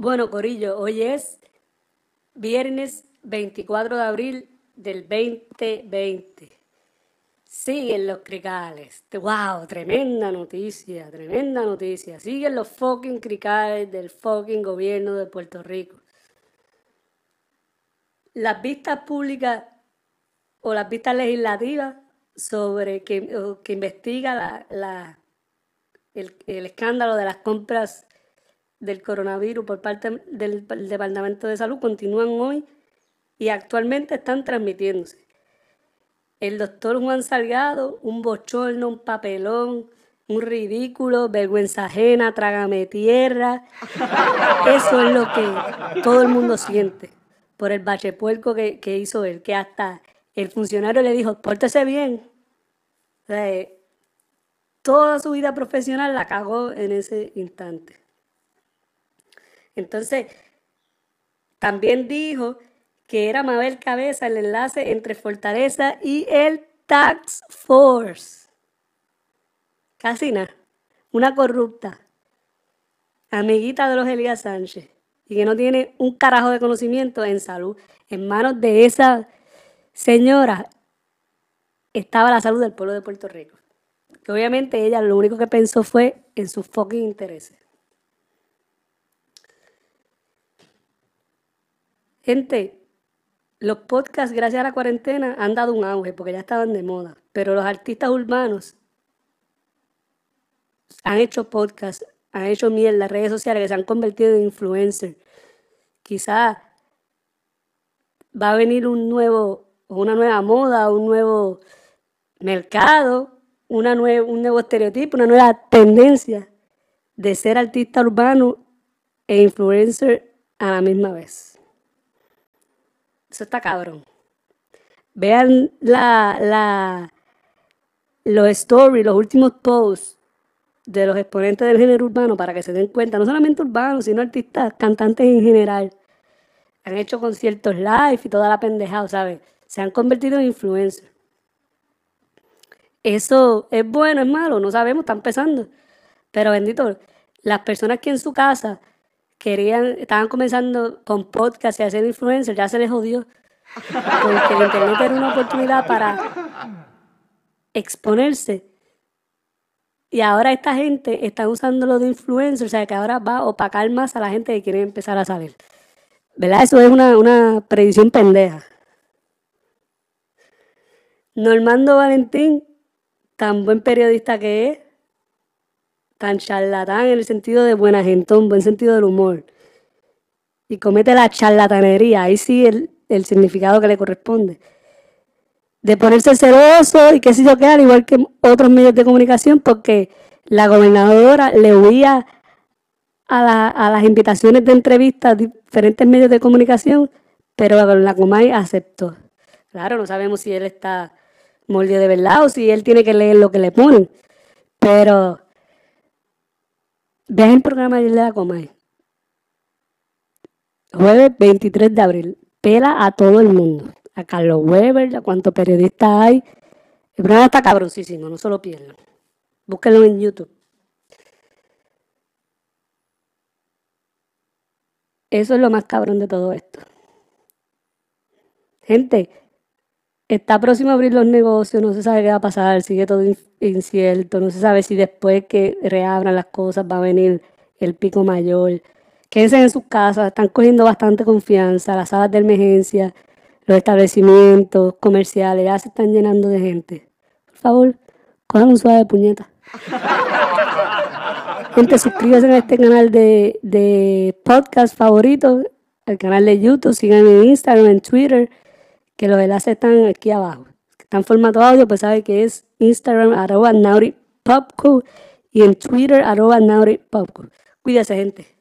Bueno, Corillo, hoy es viernes 24 de abril del 2020. Siguen los cricales. ¡Wow! Tremenda noticia, tremenda noticia. Siguen los fucking cricales del fucking gobierno de Puerto Rico. Las vistas públicas o las vistas legislativas sobre que, que investiga el, el escándalo de las compras del coronavirus por parte del Departamento de Salud continúan hoy y actualmente están transmitiéndose. El doctor Juan Salgado, un bochorno, un papelón, un ridículo, vergüenza ajena, trágame tierra. Eso es lo que todo el mundo siente por el bachepuerco que, que hizo él, que hasta el funcionario le dijo, pórtese bien. Eh, toda su vida profesional la cagó en ese instante. Entonces, también dijo que era Mabel Cabeza el enlace entre Fortaleza y el Tax Force. Casi nada. Una corrupta. Amiguita de los Elías Sánchez. Y que no tiene un carajo de conocimiento en salud. En manos de esa señora estaba la salud del pueblo de Puerto Rico. Que obviamente ella lo único que pensó fue en sus fucking intereses. Gente, los podcasts, gracias a la cuarentena, han dado un auge porque ya estaban de moda. Pero los artistas urbanos han hecho podcasts, han hecho miel, las redes sociales que se han convertido en influencers. Quizá va a venir un nuevo, una nueva moda, un nuevo mercado, una un nuevo estereotipo, una nueva tendencia de ser artista urbano e influencer a la misma vez. Eso está cabrón. Vean la, la, los stories, los últimos posts de los exponentes del género urbano para que se den cuenta, no solamente urbanos, sino artistas, cantantes en general. Han hecho conciertos live y toda la pendejada, ¿sabes? Se han convertido en influencers. Eso es bueno, es malo, no sabemos, está empezando. Pero bendito, las personas que en su casa querían, estaban comenzando con podcast y hacer influencers, ya se les jodió. Porque el internet era una oportunidad para exponerse. Y ahora esta gente está usando lo de influencer, o sea que ahora va a opacar más a la gente que quiere empezar a salir. ¿Verdad? Eso es una, una predicción pendeja. Normando Valentín, tan buen periodista que es, tan charlatán en el sentido de buena gente, un buen sentido del humor, y comete la charlatanería, ahí sí el, el significado que le corresponde, de ponerse celoso y qué sé yo qué, al igual que otros medios de comunicación, porque la gobernadora le huía a, a las invitaciones de entrevistas a diferentes medios de comunicación, pero la Comay aceptó. Claro, no sabemos si él está mordido de verdad o si él tiene que leer lo que le ponen, pero Vean el programa de la Comay. Jueves 23 de abril. Pela a todo el mundo. A Carlos Weber, a cuántos periodistas hay. El programa está cabroncísimo, no se lo pierdan. Búsquenlo en YouTube. Eso es lo más cabrón de todo esto. Gente, Está próximo a abrir los negocios, no se sabe qué va a pasar, sigue todo incierto, no se sabe si después que reabran las cosas va a venir el pico mayor. Quédense en sus casas, están cogiendo bastante confianza, las salas de emergencia, los establecimientos comerciales ya se están llenando de gente. Por favor, cojan un suave de puñeta. Gente, suscríbanse a este canal de, de podcast favorito, el canal de YouTube, síganme en Instagram, en Twitter que los enlaces están aquí abajo. Están en formato audio, pues sabe que es Instagram arroba y en Twitter arroba Cuídese, gente.